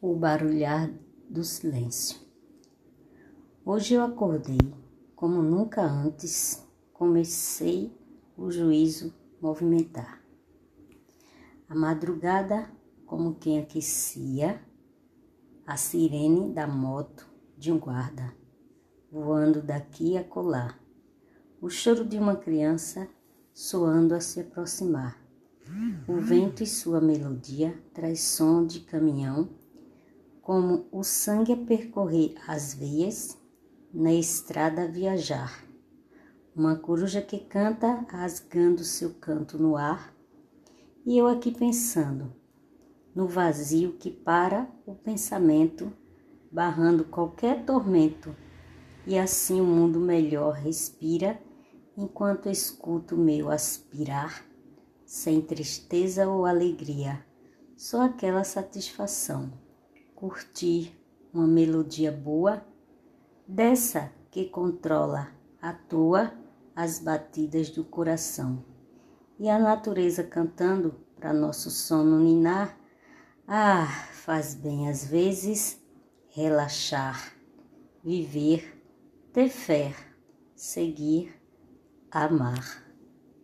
o barulhar do silêncio. Hoje eu acordei como nunca antes, comecei o juízo movimentar. A madrugada, como quem aquecia a sirene da moto de um guarda, voando daqui a colar, o choro de uma criança soando a se aproximar. O vento e sua melodia traz som de caminhão como o sangue a percorrer as veias, na estrada a viajar. Uma coruja que canta rasgando seu canto no ar, e eu aqui pensando, no vazio que para o pensamento, barrando qualquer tormento, e assim o mundo melhor respira, enquanto escuto o meu aspirar, sem tristeza ou alegria, só aquela satisfação curtir uma melodia boa, dessa que controla à toa as batidas do coração. E a natureza cantando para nosso sono ninar, ah, faz bem às vezes relaxar, viver, ter fé, seguir, amar.